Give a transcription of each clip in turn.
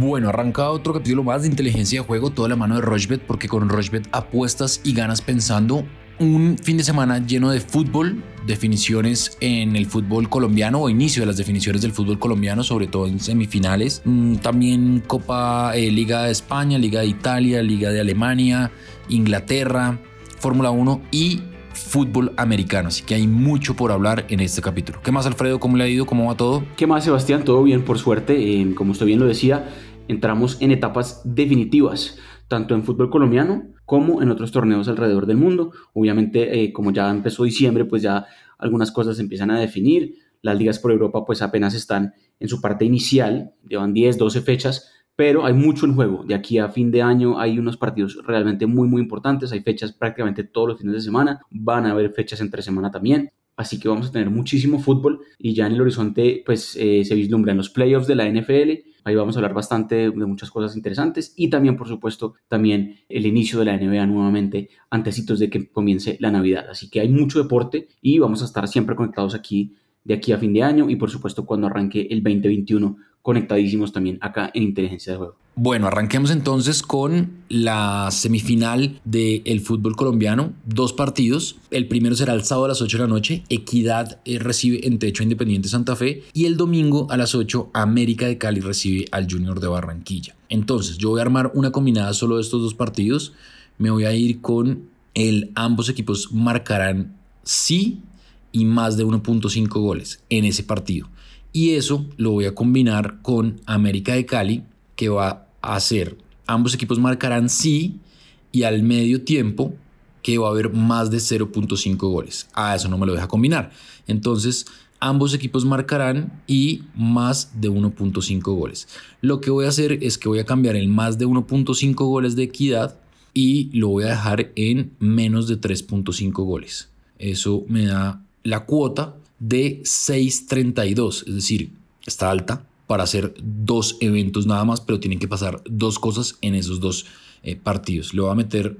Bueno, arranca otro capítulo más de inteligencia de juego, toda la mano de Rochbet, porque con Rochbet apuestas y ganas pensando un fin de semana lleno de fútbol, definiciones en el fútbol colombiano o inicio de las definiciones del fútbol colombiano, sobre todo en semifinales. Mm, también Copa eh, Liga de España, Liga de Italia, Liga de Alemania, Inglaterra, Fórmula 1 y fútbol americano. Así que hay mucho por hablar en este capítulo. ¿Qué más, Alfredo? ¿Cómo le ha ido? ¿Cómo va todo? ¿Qué más, Sebastián? Todo bien, por suerte. Eh, como usted bien lo decía, entramos en etapas definitivas, tanto en fútbol colombiano como en otros torneos alrededor del mundo. Obviamente, eh, como ya empezó diciembre, pues ya algunas cosas se empiezan a definir. Las ligas por Europa pues apenas están en su parte inicial, llevan 10, 12 fechas, pero hay mucho en juego. De aquí a fin de año hay unos partidos realmente muy, muy importantes. Hay fechas prácticamente todos los fines de semana. Van a haber fechas entre semana también. Así que vamos a tener muchísimo fútbol y ya en el horizonte pues eh, se vislumbran los playoffs de la NFL. Ahí vamos a hablar bastante de, muchas cosas interesantes y también por supuesto también el inicio de la NBA nuevamente antecitos de que comience la Navidad. Así que hay mucho deporte y vamos a estar siempre conectados aquí de aquí a fin de año y por supuesto cuando arranque el 2021 conectadísimos también acá en Inteligencia de Juego. Bueno, arranquemos entonces con la semifinal del fútbol colombiano. Dos partidos. El primero será el sábado a las 8 de la noche. Equidad eh, recibe en Techo Independiente Santa Fe. Y el domingo a las 8 América de Cali recibe al Junior de Barranquilla. Entonces yo voy a armar una combinada solo de estos dos partidos. Me voy a ir con el ambos equipos marcarán sí y más de 1.5 goles en ese partido. Y eso lo voy a combinar con América de Cali, que va a hacer, ambos equipos marcarán sí y al medio tiempo que va a haber más de 0.5 goles. A eso no me lo deja combinar. Entonces, ambos equipos marcarán y más de 1.5 goles. Lo que voy a hacer es que voy a cambiar el más de 1.5 goles de equidad y lo voy a dejar en menos de 3.5 goles. Eso me da la cuota de 6.32, es decir, está alta para hacer dos eventos nada más, pero tienen que pasar dos cosas en esos dos eh, partidos. Le voy a meter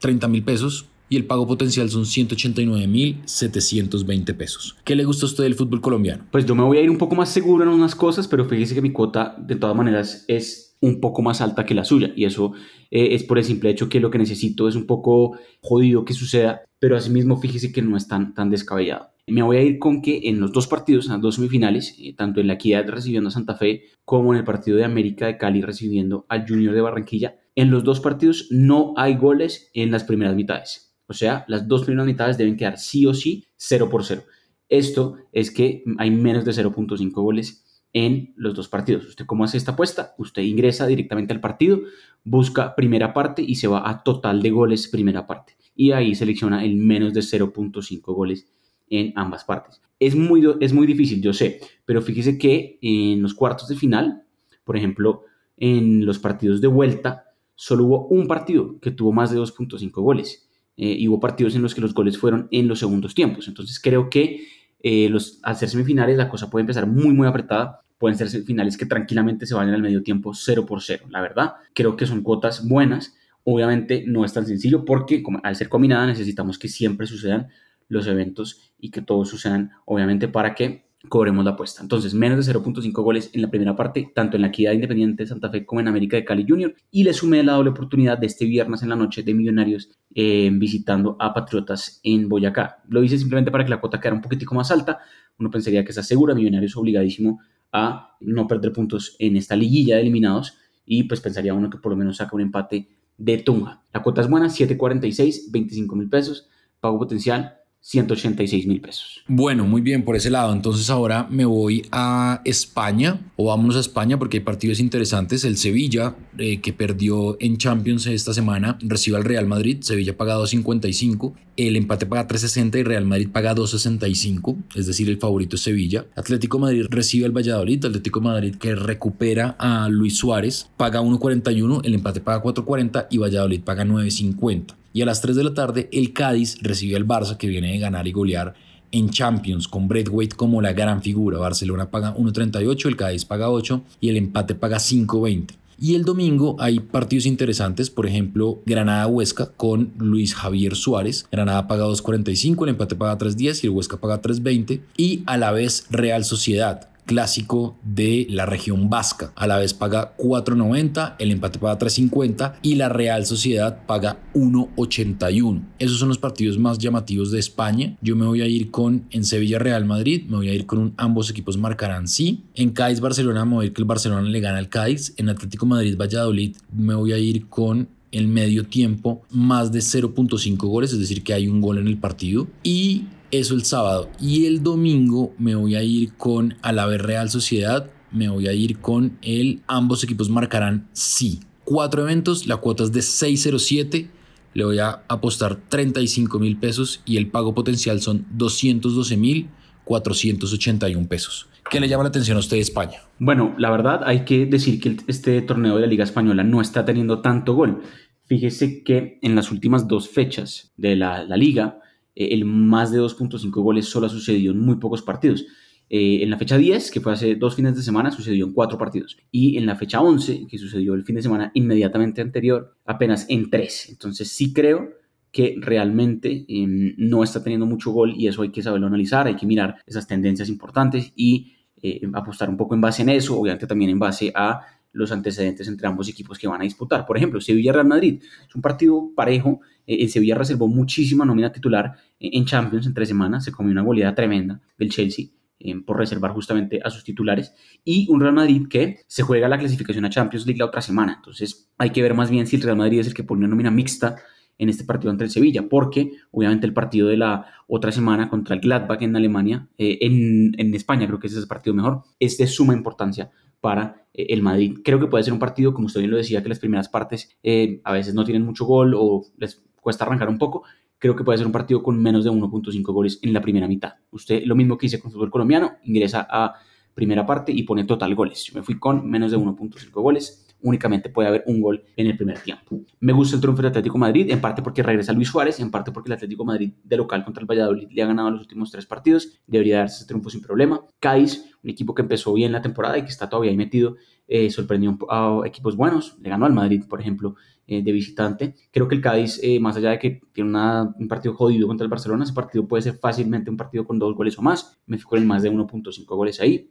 30 mil pesos y el pago potencial son 189 mil 720 pesos. ¿Qué le gusta a usted del fútbol colombiano? Pues yo me voy a ir un poco más seguro en unas cosas, pero fíjese que mi cuota de todas maneras es un poco más alta que la suya y eso eh, es por el simple hecho que lo que necesito es un poco jodido que suceda, pero asimismo fíjese que no es tan, tan descabellado. Me voy a ir con que en los dos partidos, en las dos semifinales, eh, tanto en la Equidad recibiendo a Santa Fe como en el partido de América de Cali recibiendo al Junior de Barranquilla, en los dos partidos no hay goles en las primeras mitades. O sea, las dos primeras mitades deben quedar sí o sí 0 por 0. Esto es que hay menos de 0.5 goles en los dos partidos. ¿Usted cómo hace esta apuesta? Usted ingresa directamente al partido, busca primera parte y se va a total de goles primera parte. Y ahí selecciona el menos de 0.5 goles en ambas partes. Es muy, es muy difícil, yo sé, pero fíjese que en los cuartos de final, por ejemplo, en los partidos de vuelta, solo hubo un partido que tuvo más de 2.5 goles. Eh, y hubo partidos en los que los goles fueron en los segundos tiempos. Entonces creo que eh, los, al ser semifinales la cosa puede empezar muy, muy apretada. Pueden ser semifinales que tranquilamente se vayan al medio tiempo 0 por 0. La verdad, creo que son cuotas buenas. Obviamente no es tan sencillo porque como, al ser combinada necesitamos que siempre sucedan los eventos y que todos sucedan, obviamente, para que cobremos la apuesta. Entonces, menos de 0.5 goles en la primera parte, tanto en la Equidad Independiente de Santa Fe como en América de Cali Junior. Y le sumé la doble oportunidad de este viernes en la noche de Millonarios eh, visitando a Patriotas en Boyacá. Lo hice simplemente para que la cuota quedara un poquitico más alta. Uno pensaría que está segura, Millonarios obligadísimo a no perder puntos en esta liguilla de eliminados y pues pensaría uno que por lo menos saca un empate de Tunja. La cuota es buena, 7.46, 25 mil pesos, pago potencial 186 mil pesos. Bueno, muy bien por ese lado. Entonces ahora me voy a España o vámonos a España porque hay partidos interesantes. El Sevilla, eh, que perdió en Champions esta semana, recibe al Real Madrid. Sevilla paga 2.55. El empate paga 3.60 y Real Madrid paga 2.65. Es decir, el favorito es Sevilla. Atlético Madrid recibe al Valladolid. Atlético Madrid que recupera a Luis Suárez paga 1.41. El empate paga 4.40 y Valladolid paga 9.50. Y a las 3 de la tarde el Cádiz recibe al Barça que viene de ganar y golear en Champions con Braithwaite como la gran figura. Barcelona paga 1.38, el Cádiz paga 8 y el empate paga 5.20. Y el domingo hay partidos interesantes, por ejemplo, Granada-Huesca con Luis Javier Suárez. Granada paga 2.45, el empate paga 3.10 y el Huesca paga 3.20. Y a la vez Real Sociedad clásico de la región vasca. A la vez paga 4.90, el empate paga 3.50 y la Real Sociedad paga 1.81. Esos son los partidos más llamativos de España. Yo me voy a ir con en Sevilla Real Madrid, me voy a ir con ambos equipos marcarán sí. En Cádiz Barcelona a ir que el Barcelona le gana al Cádiz. En Atlético Madrid Valladolid me voy a ir con el medio tiempo más de 0.5 goles, es decir, que hay un gol en el partido. Y eso el sábado. Y el domingo me voy a ir con Alavés Real Sociedad. Me voy a ir con el ambos equipos marcarán sí. Cuatro eventos, la cuota es de 607. Le voy a apostar 35 mil pesos y el pago potencial son 212 mil 481 pesos. ¿Qué le llama la atención a usted de España? Bueno, la verdad hay que decir que este torneo de la Liga Española no está teniendo tanto gol. Fíjese que en las últimas dos fechas de la, la liga, eh, el más de 2.5 goles solo ha sucedido en muy pocos partidos. Eh, en la fecha 10, que fue hace dos fines de semana, sucedió en cuatro partidos. Y en la fecha 11, que sucedió el fin de semana inmediatamente anterior, apenas en tres. Entonces sí creo que realmente em, no está teniendo mucho gol y eso hay que saberlo analizar, hay que mirar esas tendencias importantes y eh, apostar un poco en base en eso, obviamente también en base a los antecedentes entre ambos equipos que van a disputar. Por ejemplo, Sevilla-Real Madrid es un partido parejo. Eh, el Sevilla reservó muchísima nómina titular en Champions en tres semanas. Se comió una goleada tremenda del Chelsea eh, por reservar justamente a sus titulares. Y un Real Madrid que se juega la clasificación a Champions League la otra semana. Entonces hay que ver más bien si el Real Madrid es el que pone una nómina mixta en este partido ante el Sevilla, porque obviamente el partido de la otra semana contra el Gladbach en Alemania, eh, en, España creo que ese es el partido mejor, es de suma importancia para el Madrid. Creo que puede ser un partido, como usted bien lo decía, que las primeras partes a veces no tienen mucho gol o les cuesta arrancar un poco. Creo que puede ser un partido con menos de 1.5 goles en la primera mitad. Usted, lo mismo que hice con fútbol colombiano, ingresa a primera parte y pone total goles. Yo me fui con menos de 1.5 goles únicamente puede haber un gol en el primer tiempo. Me gusta el triunfo del Atlético Madrid, en parte porque regresa Luis Suárez, en parte porque el Atlético Madrid de local contra el Valladolid le ha ganado los últimos tres partidos, debería darse ese triunfo sin problema. Cádiz, un equipo que empezó bien la temporada y que está todavía ahí metido, eh, sorprendió a equipos buenos, le ganó al Madrid, por ejemplo, eh, de visitante. Creo que el Cádiz, eh, más allá de que tiene un partido jodido contra el Barcelona, ese partido puede ser fácilmente un partido con dos goles o más. Me fijo en más de 1.5 goles ahí.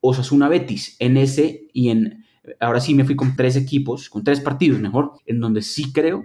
Osasuna Betis, en ese y en ahora sí me fui con tres equipos, con tres partidos mejor, en donde sí creo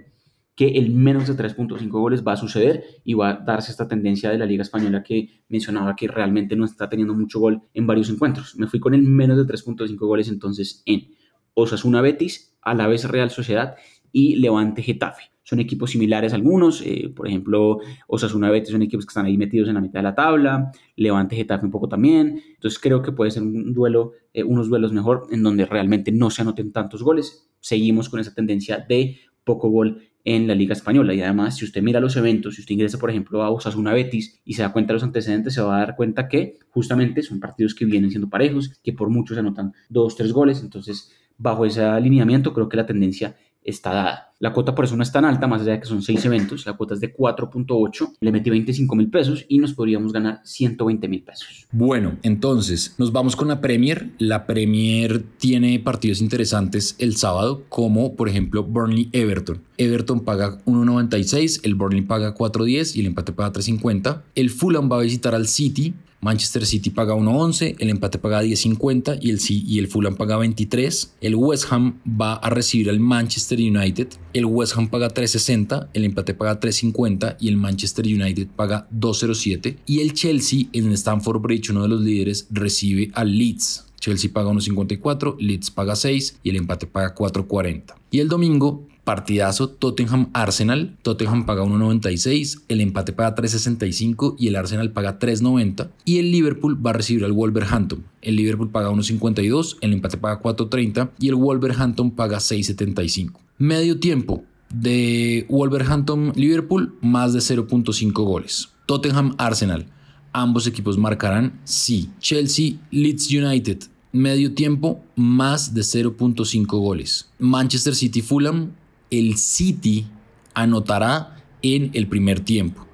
que el menos de 3.5 goles va a suceder y va a darse esta tendencia de la Liga Española que mencionaba que realmente no está teniendo mucho gol en varios encuentros. Me fui con el menos de 3.5 goles entonces en Osasuna Betis, a la vez Real Sociedad y Levante Getafe. Son equipos similares algunos, eh, por ejemplo, Osasuna Betis son equipos que están ahí metidos en la mitad de la tabla, Levante Getafe un poco también, entonces creo que puede ser un duelo, eh, unos duelos mejor en donde realmente no se anoten tantos goles, seguimos con esa tendencia de poco gol en la Liga Española. Y además, si usted mira los eventos, si usted ingresa, por ejemplo, a Osasuna Betis y se da cuenta de los antecedentes, se va a dar cuenta que justamente son partidos que vienen siendo parejos, que por mucho se anotan dos, tres goles. Entonces, bajo ese alineamiento, creo que la tendencia está dada. La cuota por eso no es tan alta, más allá de que son seis eventos. La cuota es de 4.8. Le metí 25 mil pesos y nos podríamos ganar 120 mil pesos. Bueno, entonces nos vamos con la Premier. La Premier tiene partidos interesantes el sábado, como por ejemplo Burnley-Everton. Everton paga 1.96, el Burnley paga 4.10 y el empate paga 3.50. El Fulham va a visitar al City. Manchester City paga 1.11, el empate paga 10.50 y el, y el Fulham paga 23. El West Ham va a recibir al Manchester United. El West Ham paga 3.60, el empate paga 3.50 y el Manchester United paga 2.07. Y el Chelsea en Stamford Bridge, uno de los líderes, recibe al Leeds. Chelsea paga 1.54, Leeds paga 6 y el empate paga 4.40. Y el domingo Partidazo Tottenham-Arsenal. Tottenham paga 1.96, el empate paga 3.65 y el Arsenal paga 3.90. Y el Liverpool va a recibir al Wolverhampton. El Liverpool paga 1.52, el empate paga 4.30 y el Wolverhampton paga 6.75. Medio tiempo de Wolverhampton-Liverpool, más de 0.5 goles. Tottenham-Arsenal. Ambos equipos marcarán sí. Chelsea-Leeds United medio tiempo, más de 0.5 goles. Manchester City-Fulham, el City anotará en el primer tiempo.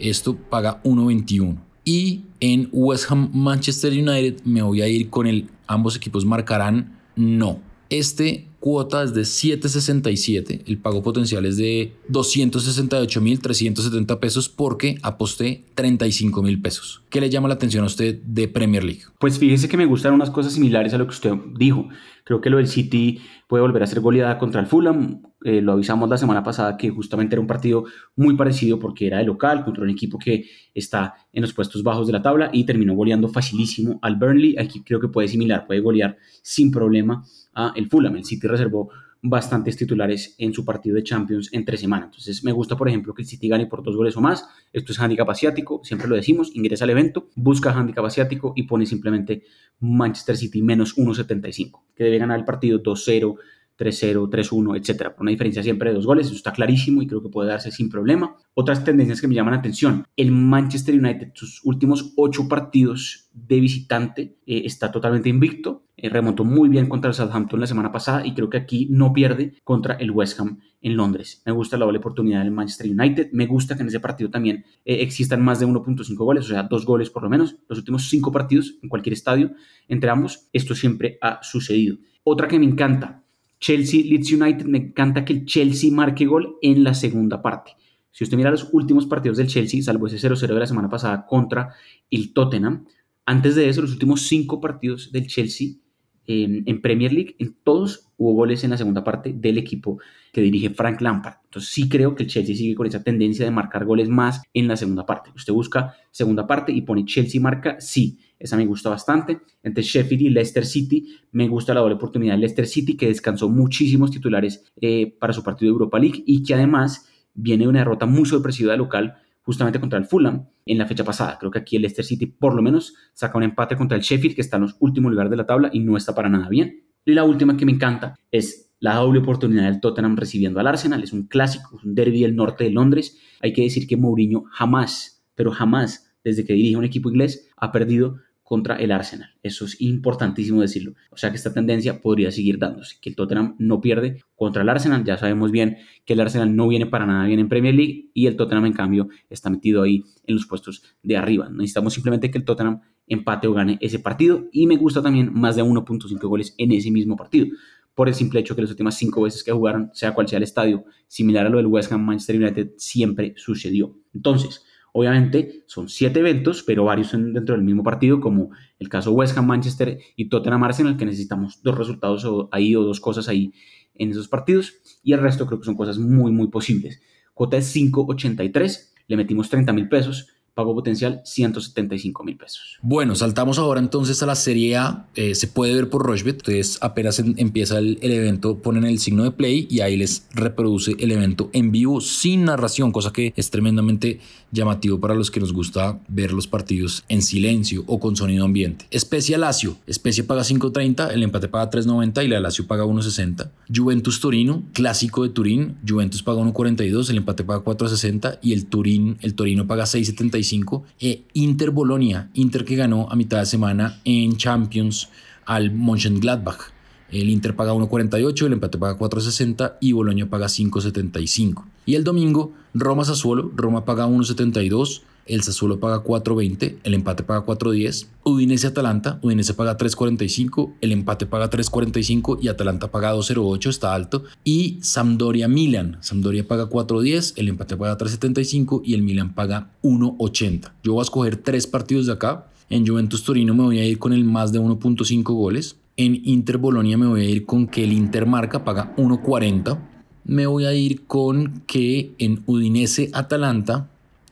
Esto paga 1.21. Y en West Ham Manchester United me voy a ir con el ambos equipos marcarán no. Este cuota es de 7.67, el pago potencial es de 268.370 pesos porque aposté 35 mil pesos. ¿Qué le llama la atención a usted de Premier League? Pues fíjese que me gustan unas cosas similares a lo que usted dijo. Creo que lo del City puede volver a ser goleada contra el Fulham. Eh, lo avisamos la semana pasada que justamente era un partido muy parecido porque era de local contra un equipo que está en los puestos bajos de la tabla y terminó goleando facilísimo al Burnley. Aquí creo que puede similar, puede golear sin problema a el Fulham. El City reservó bastantes titulares en su partido de Champions entre semana. Entonces me gusta, por ejemplo, que el City gane por dos goles o más. Esto es handicap asiático, siempre lo decimos, ingresa al evento, busca handicap asiático y pone simplemente Manchester City menos 1.75, que debe ganar el partido 2-0, 3-0, 3-1, etcétera, por una diferencia siempre de dos goles, eso está clarísimo y creo que puede darse sin problema. Otras tendencias que me llaman la atención, el Manchester United, sus últimos ocho partidos de visitante, eh, está totalmente invicto, eh, remontó muy bien contra el Southampton la semana pasada y creo que aquí no pierde contra el West Ham en Londres. Me gusta la doble oportunidad del Manchester United, me gusta que en ese partido también eh, existan más de 1.5 goles, o sea, dos goles por lo menos, los últimos cinco partidos en cualquier estadio entre ambos, esto siempre ha sucedido. Otra que me encanta, Chelsea Leeds United, me encanta que el Chelsea marque gol en la segunda parte. Si usted mira los últimos partidos del Chelsea, salvo ese 0-0 de la semana pasada contra el Tottenham, antes de eso, los últimos cinco partidos del Chelsea en, Premier League, en todos hubo goles en la segunda parte del equipo que dirige Frank Lampard. Entonces sí creo que el Chelsea sigue con esa tendencia de marcar goles más en la segunda parte. Usted busca segunda parte y pone Chelsea marca, sí, esa me gusta bastante. Entre Sheffield y Leicester City, me gusta la doble oportunidad de Leicester City, que descansó muchísimos titulares eh, para su partido de Europa League y que además viene de una derrota muy sorpresiva de local justamente contra el Fulham en la fecha pasada. Creo que aquí el Leicester City por lo menos saca un empate contra el Sheffield, que está en los últimos lugares de la tabla y no está para nada bien. Y la última que me encanta es la doble oportunidad del Tottenham recibiendo al Arsenal. Es un clásico, un derby del norte de Londres. Hay que decir que Mourinho jamás, pero jamás, desde que dirige un equipo inglés, ha perdido contra el Arsenal. Eso es importantísimo decirlo. O sea que esta tendencia podría seguir dándose, que el Tottenham no pierde contra el Arsenal. Ya sabemos bien que el Arsenal no viene para nada bien en Premier League y el Tottenham en cambio está metido ahí en los puestos de arriba. Necesitamos simplemente que el Tottenham empate o gane ese partido y me gusta también más de 1.5 goles en ese mismo partido por el simple hecho que las últimas cinco veces que jugaron, sea cual sea el estadio, similar a lo del West Ham Manchester United, siempre sucedió. Entonces, Obviamente son siete eventos, pero varios son dentro del mismo partido, como el caso West Ham, Manchester y Tottenham Arsenal, que necesitamos dos resultados ahí o dos cosas ahí en esos partidos. Y el resto creo que son cosas muy, muy posibles. Cuota es 5.83, le metimos 30 mil pesos pago potencial 175 mil pesos. Bueno, saltamos ahora entonces a la Serie A. Eh, se puede ver por Rochbet. Entonces, apenas empieza el, evento, ponen el signo de play y ahí les reproduce el evento en vivo sin narración, cosa que es tremendamente llamativo para los que nos gusta ver los partidos en silencio o con sonido ambiente. Especia Lazio. Especia paga 5.30, el empate paga 3.90 y la Lazio paga 1.60. Juventus Torino, clásico de Turín. Juventus paga 1.42, el empate paga 4.60 y el Turín, el Torino paga 6.75 e Inter Bolonia, Inter que ganó a mitad de semana en Champions al Mönchengladbach. El Inter paga 1.48, el empate paga 4.60 y Bolonia paga 5.75. Y el domingo, Roma Sassuolo, Roma paga 1.72, el Sassuolo paga 4.20, el empate paga 4.10. Udinese Atalanta, Udinese paga 3.45, el empate paga 3.45 y Atalanta paga 2.08, está alto. Y Sampdoria Milan, Sampdoria paga 4.10, el empate paga 3.75 y el Milan paga 1.80. Yo voy a escoger tres partidos de acá. En Juventus Torino me voy a ir con el más de 1.5 goles. En Inter Bolonia me voy a ir con que el Inter marca paga 1.40. Me voy a ir con que en Udinese Atalanta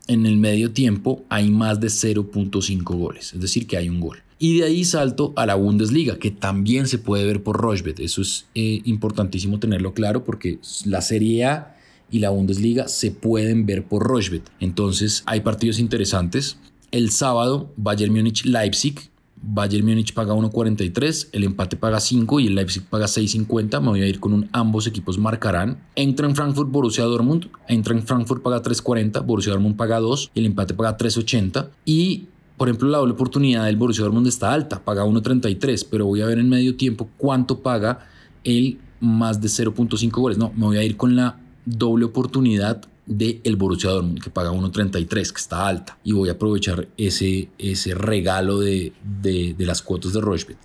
en el medio tiempo hay más de 0.5 goles, es decir, que hay un gol. Y de ahí salto a la Bundesliga, que también se puede ver por Rochbet. Eso es eh, importantísimo tenerlo claro porque la Serie A y la Bundesliga se pueden ver por Rochbet. Entonces hay partidos interesantes. El sábado, Bayern Múnich-Leipzig, Bayern Múnich paga 1.43, el empate paga 5 y el Leipzig paga 6.50. Me voy a ir con un ambos equipos marcarán. Entra en Frankfurt Borussia Dortmund, entra en Frankfurt paga 3.40, Borussia Dortmund paga 2 y el empate paga 3.80. Y por ejemplo, la doble oportunidad del Borussia Dortmund está alta, paga 1.33, pero voy a ver en medio tiempo cuánto paga el más de 0.5 goles. No, me voy a ir con la doble oportunidad de el Borussia Dortmund que paga 1.33 que está alta y voy a aprovechar ese, ese regalo de, de, las cuotas de Rochbet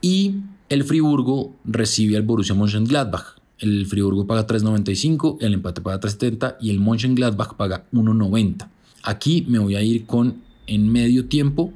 y El Friburgo recibe al Borussia Mönchengladbach. El Friburgo paga 3.95, el empate paga 3.70 y el Mönchengladbach paga 1.90. Aquí me voy a ir con en medio tiempo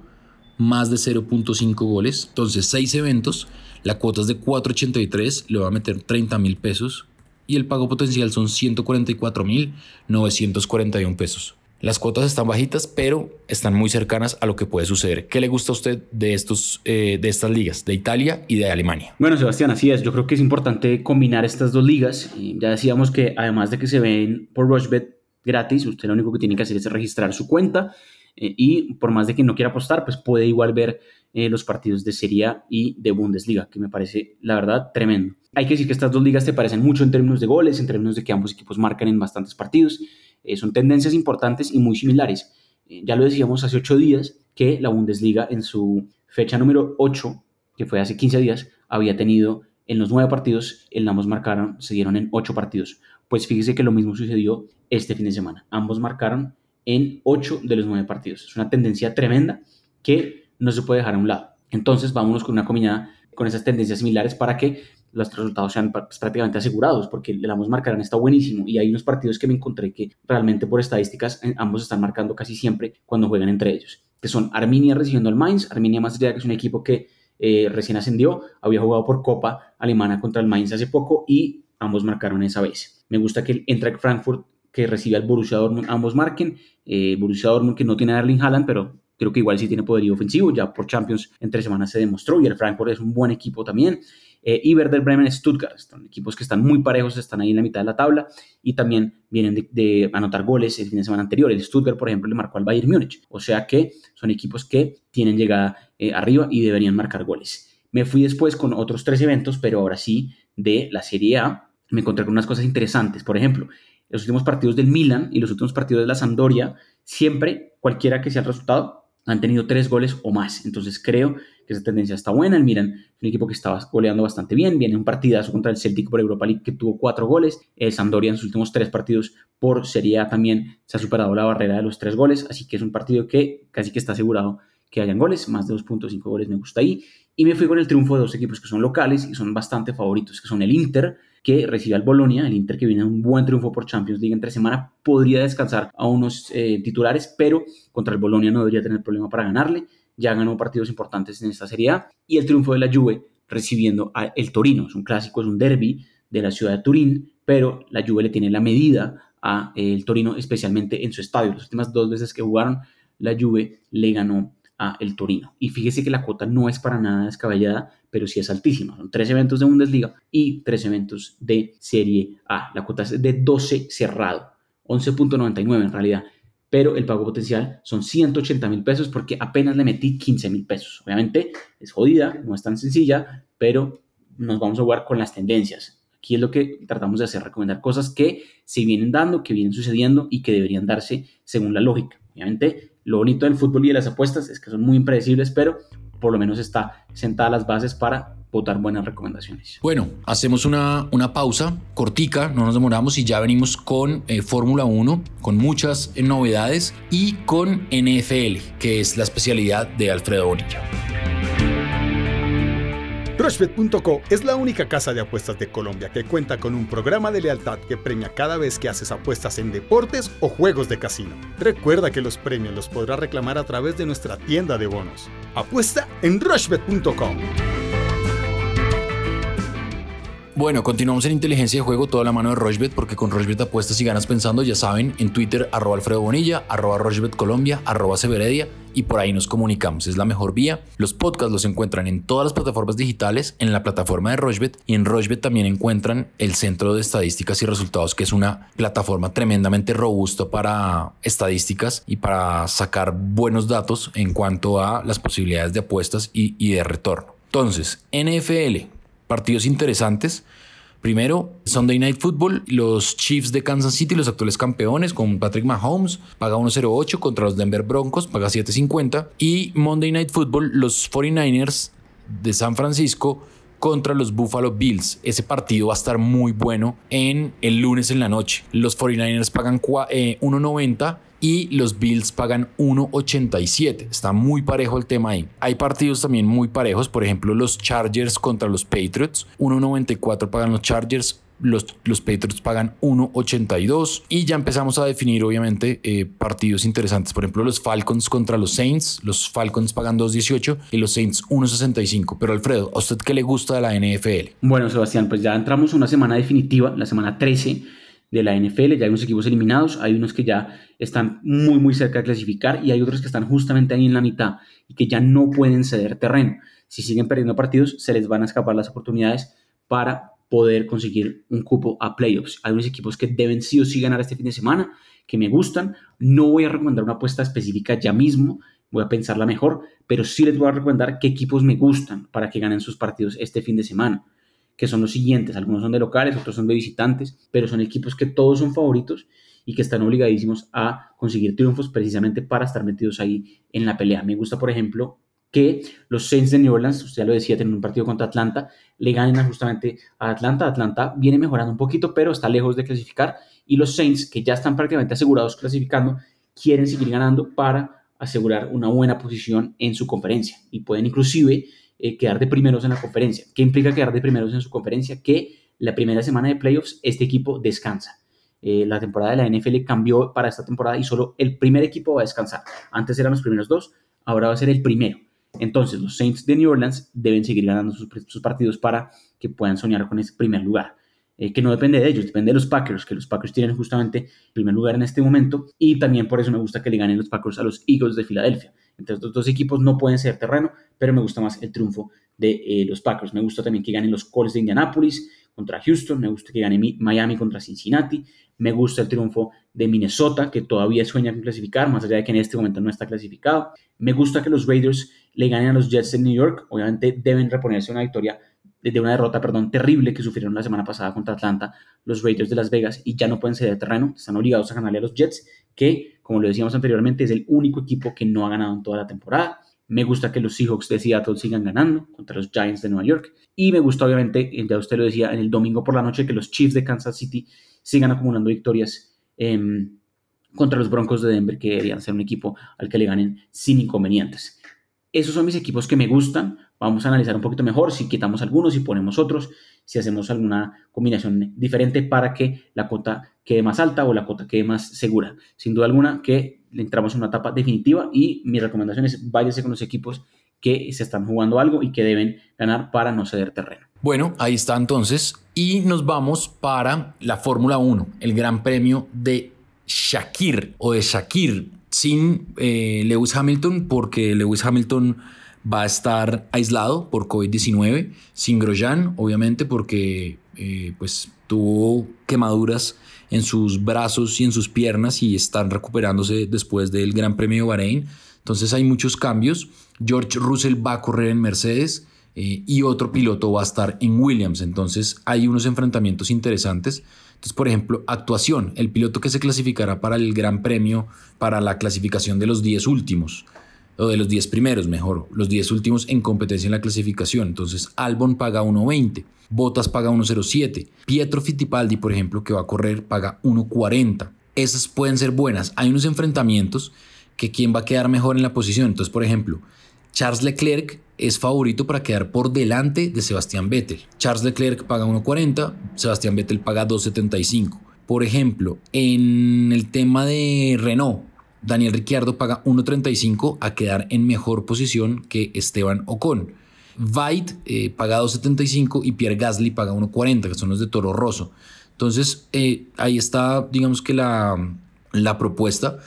más de 0.5 goles. Entonces, 6 eventos. La cuota es de 4.83. Le voy a meter 30 mil pesos. Y el pago potencial son 144 mil 941 pesos. Las cuotas están bajitas, pero están muy cercanas a lo que puede suceder. ¿Qué le gusta a usted de, estos, eh, de estas ligas, de Italia y de Alemania? Bueno, Sebastián, así es. Yo creo que es importante combinar estas dos ligas. Ya decíamos que además de que se ven por Rushbet gratis, usted lo único que tiene que hacer es registrar su cuenta eh, y por más de que no quiera apostar, pues puede igual ver eh, los partidos de Serie A y de Bundesliga, que me parece, la verdad, tremendo. Hay que decir que estas dos ligas te parecen mucho en términos de goles, en términos de que ambos equipos marcan en bastantes partidos. Eh, son tendencias importantes y muy similares. ya lo decíamos hace ocho días que la Bundesliga en su fecha número 8, que fue hace 15 días, había tenido en los nueve partidos, el ambos marcaron, se dieron en ocho partidos. Pues fíjese que lo mismo sucedió este fin de semana. Ambos marcaron en 8 de los 9 partidos. Es una tendencia tremenda que no se puede dejar a un lado. Entonces, vámonos con una combinada con esas tendencias similares para que los resultados sean pues, prácticamente asegurados, porque el ambos marcarán está buenísimo y hay unos partidos que me encontré que realmente por estadísticas eh, ambos están marcando casi siempre cuando juegan entre ellos, que son Arminia recibiendo al Mainz, Arminia más allá que es un equipo que eh, recién ascendió, había jugado por Copa Alemana contra el Mainz hace poco y ambos marcaron esa vez. Me gusta que el Eintracht Frankfurt que recibe al Borussia Dortmund, ambos marquen. Eh, Borussia Dortmund que no tiene a Erling Haaland, pero creo que igual sí tiene poderío ofensivo, ya por Champions en tres semanas se demostró y el Frankfurt es un buen equipo también. Eh, y Werder Bremen, Stuttgart, son equipos que están muy parejos, están ahí en la mitad de la tabla y también vienen de, anotar goles el fin de semana anterior. El Stuttgart, por ejemplo, le marcó al Bayern Múnich, o sea que son equipos que tienen llegada eh, arriba y deberían marcar goles. Me fui después con otros tres eventos, pero ahora sí de la Serie A. Me encontré con unas cosas interesantes. Por ejemplo, los últimos partidos del Milan y los últimos partidos de la Sampdoria, siempre, cualquiera que sea el resultado, han tenido tres goles o más. Entonces creo que esa tendencia está buena. El Milan es un equipo que estaba goleando bastante bien. Viene un partidazo contra el Celtic por Europa League que tuvo cuatro goles. El Sampdoria en sus últimos tres partidos por Serie A también se ha superado la barrera de los tres goles. Así que es un partido que casi que está asegurado que hayan goles. Más de 2.5 goles me gusta ahí. Y me fui con el triunfo de dos equipos que son locales y son bastante favoritos, que son el Inter que recibe al Bolonia, el Inter que viene un buen triunfo por Champions League entre semana, podría descansar a unos eh, titulares, pero contra el Bolonia no debería tener problema para ganarle. Ya ganó partidos importantes en esta Serie A y el triunfo de la Juve recibiendo a el Torino. Es un clásico, es un derby de la ciudad de Turín, pero la Juve le tiene la medida a eh, el Torino, especialmente en su estadio. Las últimas dos veces que jugaron, la Juve le ganó a el Torino. Y fíjese que la cuota no es para nada descabellada, pero sí es altísima. Son tres eventos de Bundesliga y tres eventos de Serie A. La cuota es de 12 cerrado, 11.99 en realidad, pero el pago potencial son 180 mil pesos porque apenas le metí 15 mil pesos. Obviamente es jodida, no es tan sencilla, pero nos vamos a jugar con las tendencias. Aquí es lo que tratamos de hacer, recomendar cosas que se vienen dando, que vienen sucediendo y que deberían darse según la lógica. Obviamente, lo bonito del fútbol y de las apuestas es que son muy impredecibles, pero por lo menos está sentada las bases para votar buenas recomendaciones. Bueno, hacemos una, una pausa cortica, no nos demoramos y ya venimos con eh, Fórmula 1, con muchas eh, novedades y con NFL, que es la especialidad de Alfredo Bonilla. Rushbet.co es la única casa de apuestas de Colombia que cuenta con un programa de lealtad que premia cada vez que haces apuestas en deportes o juegos de casino. Recuerda que los premios los podrás reclamar a través de nuestra tienda de bonos. Apuesta en Rushbet.co. Bueno, continuamos en inteligencia de juego, toda la mano de Rochbet, porque con Rochbet apuestas y ganas pensando, ya saben, en Twitter, arroba Alfredo Bonilla, arroba Rochbet Colombia, arroba Severedia, y por ahí nos comunicamos, es la mejor vía. Los podcasts los encuentran en todas las plataformas digitales, en la plataforma de Rochbet, y en Rochbet también encuentran el Centro de Estadísticas y Resultados, que es una plataforma tremendamente robusta para estadísticas y para sacar buenos datos en cuanto a las posibilidades de apuestas y, y de retorno. Entonces, NFL, partidos interesantes. Primero, Sunday Night Football, los Chiefs de Kansas City, los actuales campeones, con Patrick Mahomes, paga 1.08 contra los Denver Broncos, paga 7.50. Y Monday Night Football, los 49ers de San Francisco contra los Buffalo Bills. Ese partido va a estar muy bueno en el lunes en la noche. Los 49ers pagan 1.90 eh, y los Bills pagan 1.87. Está muy parejo el tema ahí. Hay partidos también muy parejos, por ejemplo los Chargers contra los Patriots. 1.94 pagan los Chargers, los, los, Patriots pagan 1.82 y ya empezamos a definir obviamente eh, partidos interesantes. Por ejemplo, los Falcons contra los Saints. Los Falcons pagan 2.18 y los Saints 1.65. Pero Alfredo, ¿a usted qué le gusta de la NFL? Bueno, Sebastián, pues ya entramos una semana definitiva, la semana 13 de la NFL. Ya hay unos equipos eliminados, hay unos que ya están muy, muy cerca de clasificar y hay otros que están justamente ahí en la mitad y que ya no pueden ceder terreno. Si siguen perdiendo partidos, se les van a escapar las oportunidades para poder conseguir un cupo a playoffs. Hay unos equipos que deben sí o sí ganar este fin de semana, que me gustan. No voy a recomendar una apuesta específica ya mismo, voy a pensarla mejor, pero sí les voy a recomendar qué equipos me gustan para que ganen sus partidos este fin de semana que son los siguientes. Algunos son de locales, otros son de visitantes, pero son equipos que todos son favoritos y que están obligadísimos a conseguir triunfos precisamente para estar metidos ahí en la pelea. Me gusta, por ejemplo, que los Saints de New Orleans, usted ya lo decía, tienen un partido contra Atlanta, le ganen justamente a Atlanta. Atlanta viene mejorando un poquito, pero está lejos de clasificar. Y los Saints, que ya están prácticamente asegurados clasificando, quieren seguir ganando para asegurar una buena posición en su conferencia. Y pueden inclusive eh, quedar de primeros en la conferencia. ¿Qué implica quedar de primeros en su conferencia? Que la primera semana de playoffs este equipo descansa. Eh, la temporada de la NFL cambió para esta temporada y solo el primer equipo va a descansar. Antes eran los primeros dos, ahora va a ser el primero. Entonces los Saints de New Orleans deben seguir ganando sus, partidos para que puedan soñar con ese primer lugar. Eh, que no depende de ellos, depende de los Packers, que los Packers tienen justamente el primer lugar en este momento y también por eso me gusta que le ganen los Packers a los Eagles de Filadelfia. Entre estos dos equipos no pueden ser terreno, pero me gusta más el triunfo de eh, los Packers. Me gusta también que ganen los Colts de Indianapolis contra Houston, me gusta que gane Miami contra Cincinnati, me gusta el triunfo de Minnesota, que todavía sueña con clasificar, más allá de que en este momento no está clasificado. Me gusta que los Raiders le ganen a los Jets de New York, obviamente deben reponerse una victoria de una derrota, perdón, terrible que sufrieron la semana pasada contra Atlanta, los Raiders de Las Vegas, y ya no pueden ceder terreno, están obligados a ganarle a los Jets, que, como lo decíamos anteriormente, es el único equipo que no ha ganado en toda la temporada. Me gusta que los Seahawks de Seattle sigan ganando contra los Giants de Nueva York. Y me gusta, obviamente, ya usted lo decía, en el domingo por la noche, que los Chiefs de Kansas City sigan acumulando victorias em, contra los Broncos de Denver, que deberían ser un equipo al que le ganen sin inconvenientes. Esos son mis equipos que me gustan. Vamos a analizar un poquito mejor si quitamos algunos, y ponemos otros, si hacemos alguna combinación diferente para que la cuota quede más alta o la cuota quede más segura. Sin duda alguna que entramos en una etapa definitiva y mi recomendación es váyase con los equipos que se están jugando algo y que deben ganar para no ceder terreno. Bueno, ahí está entonces. Y nos vamos para la Fórmula 1, el Gran Premio de Shakir o de Shakir, sin eh, Lewis Hamilton, porque Lewis Hamilton va a estar aislado por COVID-19, sin Grosjean, obviamente, porque eh, pues, tuvo quemaduras en sus brazos y en sus piernas y están recuperándose después del Gran Premio de Bahrein. Entonces hay muchos cambios. George Russell va a correr en Mercedes eh, y otro piloto va a estar en Williams. Entonces hay unos enfrentamientos interesantes. Entonces, por ejemplo, actuación, el piloto que se clasificará para el Gran Premio, para la clasificación de los 10 últimos, o de los 10 primeros, mejor, los 10 últimos en competencia en la clasificación. Entonces, Albon paga 1.20, Bottas paga 1.07, Pietro Fittipaldi, por ejemplo, que va a correr, paga 1.40. Esas pueden ser buenas. Hay unos enfrentamientos que quién va a quedar mejor en la posición. Entonces, por ejemplo, Charles Leclerc es favorito para quedar por delante de Sebastián Vettel. Charles Leclerc paga 1.40, Sebastián Vettel paga 2.75. Por ejemplo, en el tema de Renault, Daniel Ricciardo paga 1.35 a quedar en mejor posición que Esteban Ocon. Veit eh, paga 2.75 y Pierre Gasly paga 1.40, que son los de Toro Rosso. Entonces, eh, ahí está, digamos que la, la propuesta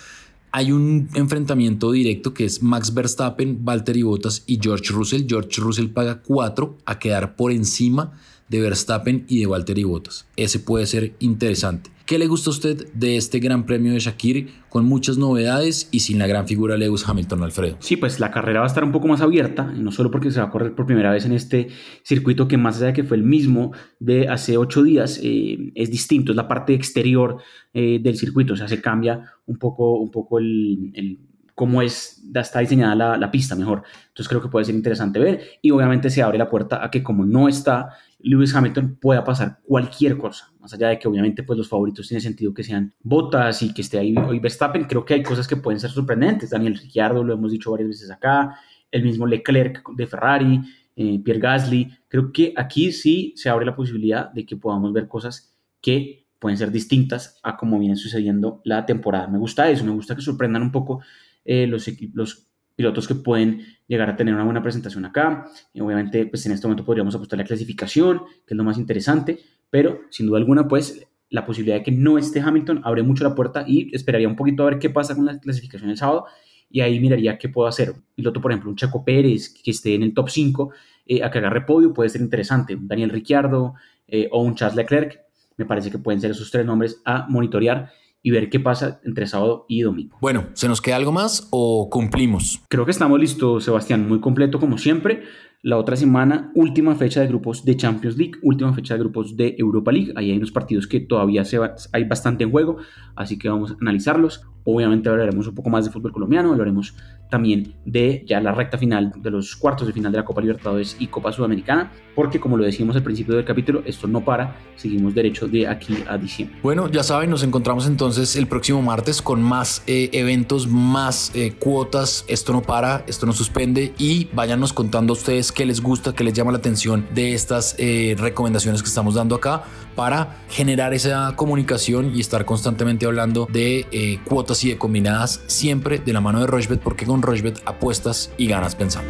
hay un enfrentamiento directo que es Max Verstappen, Valtteri Bottas y George Russell. George Russell paga 4 a quedar por encima de Verstappen y de Valtteri Bottas. Ese puede ser interesante. ¿Qué le gusta a usted de este Gran Premio de Shakir con muchas novedades y sin la gran figura Lewis Hamilton, Alfredo? Sí, pues la carrera va a estar un poco más abierta, no solo porque se va a correr por primera vez en este circuito que más allá de que fue el mismo de hace ocho días, eh, es distinto, es la parte exterior eh, del circuito, o sea, se cambia un poco, un poco el cómo es, está diseñada la, la, pista mejor. Entonces creo que puede ser interesante ver y obviamente se abre la puerta a que como no está Lewis Hamilton pueda pasar cualquier cosa, más allá de que obviamente pues los favoritos tiene sentido que sean Bottas y que esté ahí hoy Verstappen, creo que hay cosas que pueden ser sorprendentes. Daniel Ricciardo, lo hemos dicho varias veces acá, el mismo Leclerc de Ferrari, eh, Pierre Gasly, creo que aquí sí se abre la posibilidad de que podamos ver cosas que pueden ser distintas a como viene sucediendo la temporada. Me gusta eso, me gusta que sorprendan un poco eh, los, los pilotos que pueden llegar a tener una buena presentación acá. Y obviamente, pues en este momento podríamos apostar la clasificación, que es lo más interesante, pero sin duda alguna, pues la posibilidad de que no esté Hamilton abre mucho la puerta y esperaría un poquito a ver qué pasa con la clasificación el sábado y ahí miraría qué puedo hacer. Piloto, por ejemplo, un Checo Pérez que esté en el top 5 eh, a que agarre podio puede ser interesante. Un Daniel Ricciardo eh, o un Charles Leclerc, me parece que pueden ser esos tres nombres a monitorear y ver qué pasa entre sábado y domingo. Bueno, ¿se nos queda algo más o cumplimos? Creo que estamos listos, Sebastián, muy completo como siempre. La otra semana, última fecha de grupos de Champions League, última fecha de grupos de Europa League. Ahí hay unos partidos que todavía se hay bastante en juego, así que vamos a analizarlos. Obviamente hablaremos un poco más de fútbol colombiano, hablaremos también de ya la recta final de los cuartos de final de la Copa Libertadores y Copa Sudamericana, porque como lo decíamos al principio del capítulo, esto no para, seguimos derecho de aquí a diciembre. Bueno, ya saben, nos encontramos entonces el próximo martes con más eh, eventos, más eh, cuotas, esto no para, esto no suspende y váyanos contando a ustedes qué les gusta, qué les llama la atención de estas eh, recomendaciones que estamos dando acá para generar esa comunicación y estar constantemente hablando de cuotas y de combinadas siempre de la mano de Rochebet porque con Rochebet apuestas y ganas pensando.